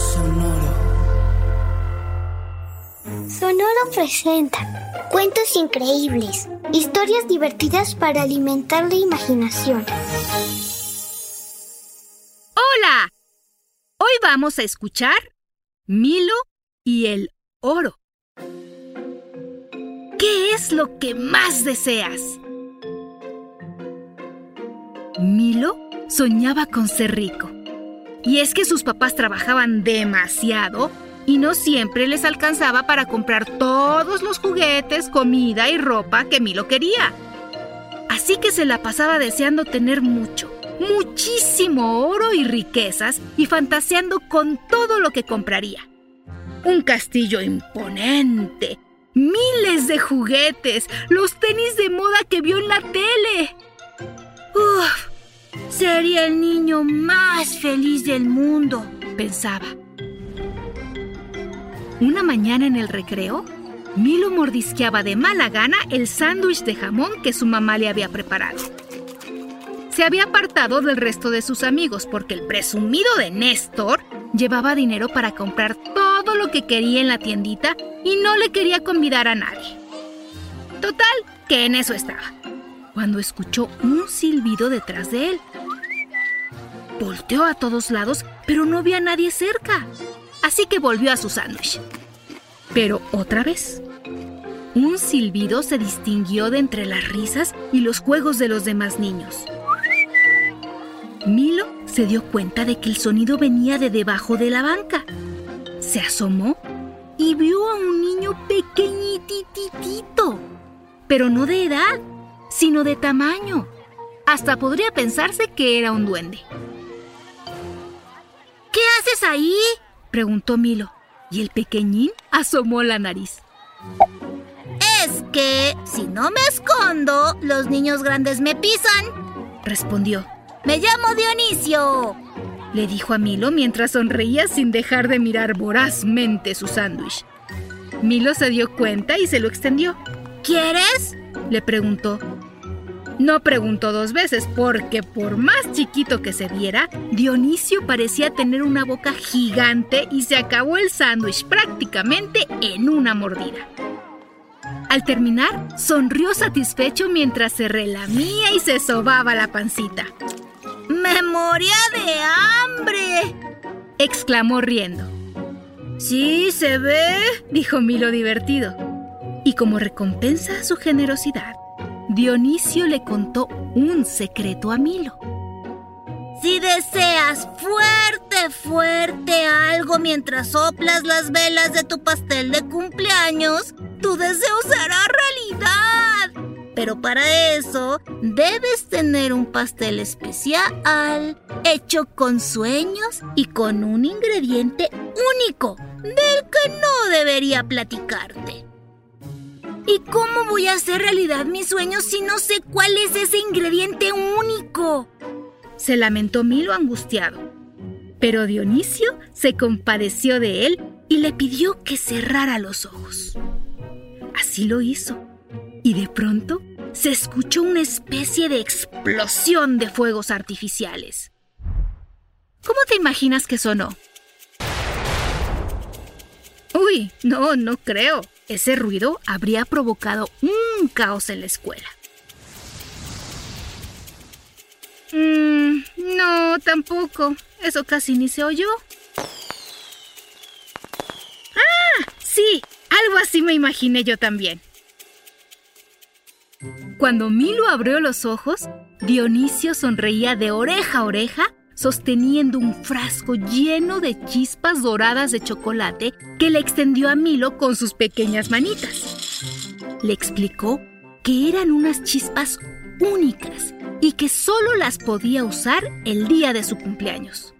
Sonoro. Sonoro presenta cuentos increíbles, historias divertidas para alimentar la imaginación. ¡Hola! Hoy vamos a escuchar Milo y el oro. ¿Qué es lo que más deseas? Milo soñaba con ser rico. Y es que sus papás trabajaban demasiado y no siempre les alcanzaba para comprar todos los juguetes, comida y ropa que Milo quería. Así que se la pasaba deseando tener mucho, muchísimo oro y riquezas y fantaseando con todo lo que compraría. Un castillo imponente, miles de juguetes, los tenis de moda que vio en la tele. Sería el niño más feliz del mundo, pensaba. Una mañana en el recreo, Milo mordisqueaba de mala gana el sándwich de jamón que su mamá le había preparado. Se había apartado del resto de sus amigos porque el presumido de Néstor llevaba dinero para comprar todo lo que quería en la tiendita y no le quería convidar a nadie. Total, que en eso estaba cuando escuchó un silbido detrás de él. Volteó a todos lados, pero no vio a nadie cerca. Así que volvió a su sándwich. Pero otra vez. Un silbido se distinguió de entre las risas y los juegos de los demás niños. Milo se dio cuenta de que el sonido venía de debajo de la banca. Se asomó y vio a un niño pequeñititito, pero no de edad, sino de tamaño. Hasta podría pensarse que era un duende. ¿Qué haces ahí? preguntó Milo, y el pequeñín asomó la nariz. Es que si no me escondo, los niños grandes me pisan, respondió. Me llamo Dionisio, le dijo a Milo mientras sonreía sin dejar de mirar vorazmente su sándwich. Milo se dio cuenta y se lo extendió. ¿Quieres? le preguntó. No preguntó dos veces porque por más chiquito que se viera, Dionisio parecía tener una boca gigante y se acabó el sándwich prácticamente en una mordida. Al terminar, sonrió satisfecho mientras se relamía y se sobaba la pancita. ¡Me moría de hambre! exclamó riendo. Sí, se ve, dijo Milo divertido. Y como recompensa a su generosidad, Dionisio le contó un secreto a Milo. Si deseas fuerte, fuerte algo mientras soplas las velas de tu pastel de cumpleaños, tu deseo será realidad. Pero para eso debes tener un pastel especial, hecho con sueños y con un ingrediente único, del que no debería platicarte. ¿Y cómo voy a hacer realidad mis sueños si no sé cuál es ese ingrediente único? Se lamentó Milo angustiado. Pero Dionisio se compadeció de él y le pidió que cerrara los ojos. Así lo hizo. Y de pronto se escuchó una especie de explosión de fuegos artificiales. ¿Cómo te imaginas que sonó? Uy, no, no creo. Ese ruido habría provocado un caos en la escuela. Mm, no, tampoco. Eso casi ni se oyó. ¡Ah! Sí, algo así me imaginé yo también. Cuando Milo abrió los ojos, Dionisio sonreía de oreja a oreja sosteniendo un frasco lleno de chispas doradas de chocolate que le extendió a Milo con sus pequeñas manitas. Le explicó que eran unas chispas únicas y que solo las podía usar el día de su cumpleaños.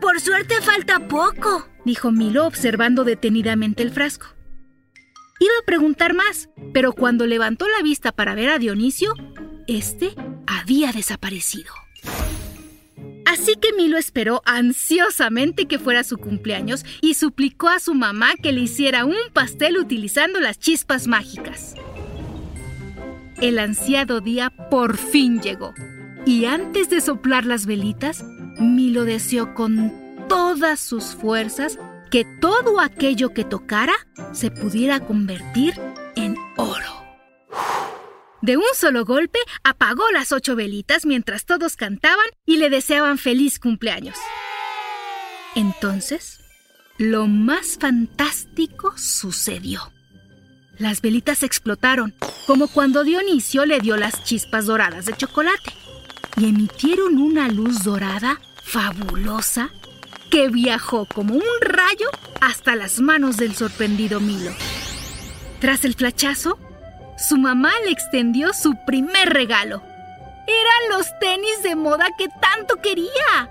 Por suerte falta poco, dijo Milo observando detenidamente el frasco. Iba a preguntar más, pero cuando levantó la vista para ver a Dionisio, este había desaparecido. Así que Milo esperó ansiosamente que fuera su cumpleaños y suplicó a su mamá que le hiciera un pastel utilizando las chispas mágicas. El ansiado día por fin llegó. Y antes de soplar las velitas, Milo deseó con todas sus fuerzas que todo aquello que tocara se pudiera convertir en oro. De un solo golpe apagó las ocho velitas mientras todos cantaban y le deseaban feliz cumpleaños. Entonces, lo más fantástico sucedió. Las velitas explotaron, como cuando Dionisio le dio las chispas doradas de chocolate, y emitieron una luz dorada fabulosa que viajó como un rayo hasta las manos del sorprendido Milo. Tras el flachazo, su mamá le extendió su primer regalo. Eran los tenis de moda que tanto quería.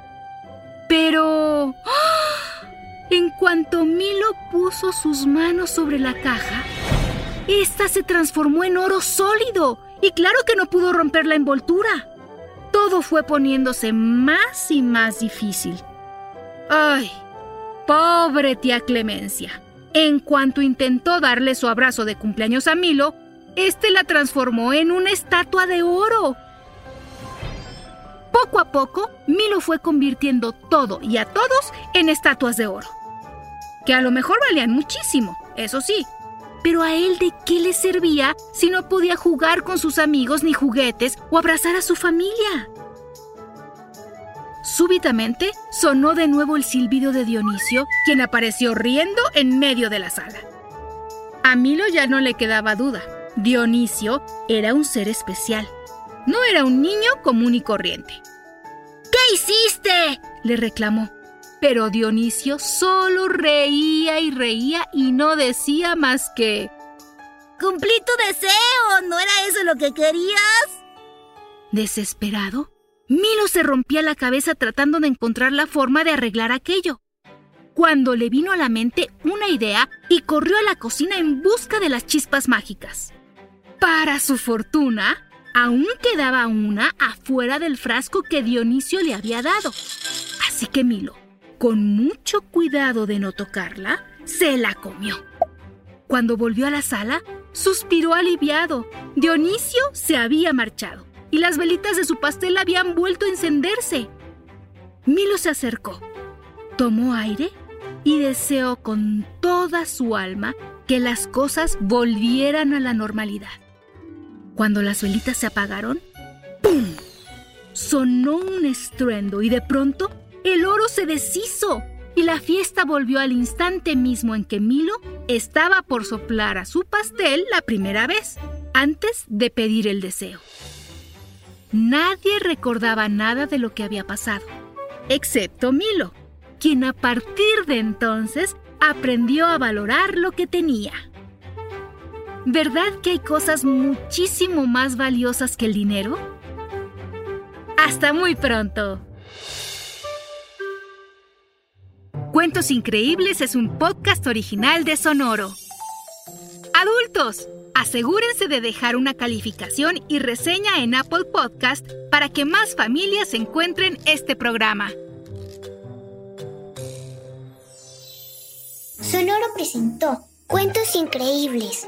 Pero... ¡ah! En cuanto Milo puso sus manos sobre la caja, esta se transformó en oro sólido y claro que no pudo romper la envoltura. Todo fue poniéndose más y más difícil. ¡Ay! Pobre tía Clemencia. En cuanto intentó darle su abrazo de cumpleaños a Milo, este la transformó en una estatua de oro. Poco a poco, Milo fue convirtiendo todo y a todos en estatuas de oro. Que a lo mejor valían muchísimo, eso sí, pero a él de qué le servía si no podía jugar con sus amigos ni juguetes o abrazar a su familia. Súbitamente sonó de nuevo el silbido de Dionisio, quien apareció riendo en medio de la sala. A Milo ya no le quedaba duda. Dionisio era un ser especial. No era un niño común y corriente. ¿Qué hiciste? le reclamó. Pero Dionisio solo reía y reía y no decía más que... Cumplí tu deseo, ¿no era eso lo que querías? Desesperado, Milo se rompía la cabeza tratando de encontrar la forma de arreglar aquello. Cuando le vino a la mente una idea y corrió a la cocina en busca de las chispas mágicas. Para su fortuna, aún quedaba una afuera del frasco que Dionisio le había dado. Así que Milo con mucho cuidado de no tocarla, se la comió. Cuando volvió a la sala, suspiró aliviado. Dionisio se había marchado y las velitas de su pastel habían vuelto a encenderse. Milo se acercó, tomó aire y deseó con toda su alma que las cosas volvieran a la normalidad. Cuando las velitas se apagaron, ¡pum! Sonó un estruendo y de pronto el oro se deshizo y la fiesta volvió al instante mismo en que Milo estaba por soplar a su pastel la primera vez, antes de pedir el deseo. Nadie recordaba nada de lo que había pasado, excepto Milo, quien a partir de entonces aprendió a valorar lo que tenía. ¿Verdad que hay cosas muchísimo más valiosas que el dinero? Hasta muy pronto. Cuentos Increíbles es un podcast original de Sonoro. Adultos, asegúrense de dejar una calificación y reseña en Apple Podcast para que más familias encuentren este programa. Sonoro presentó Cuentos Increíbles,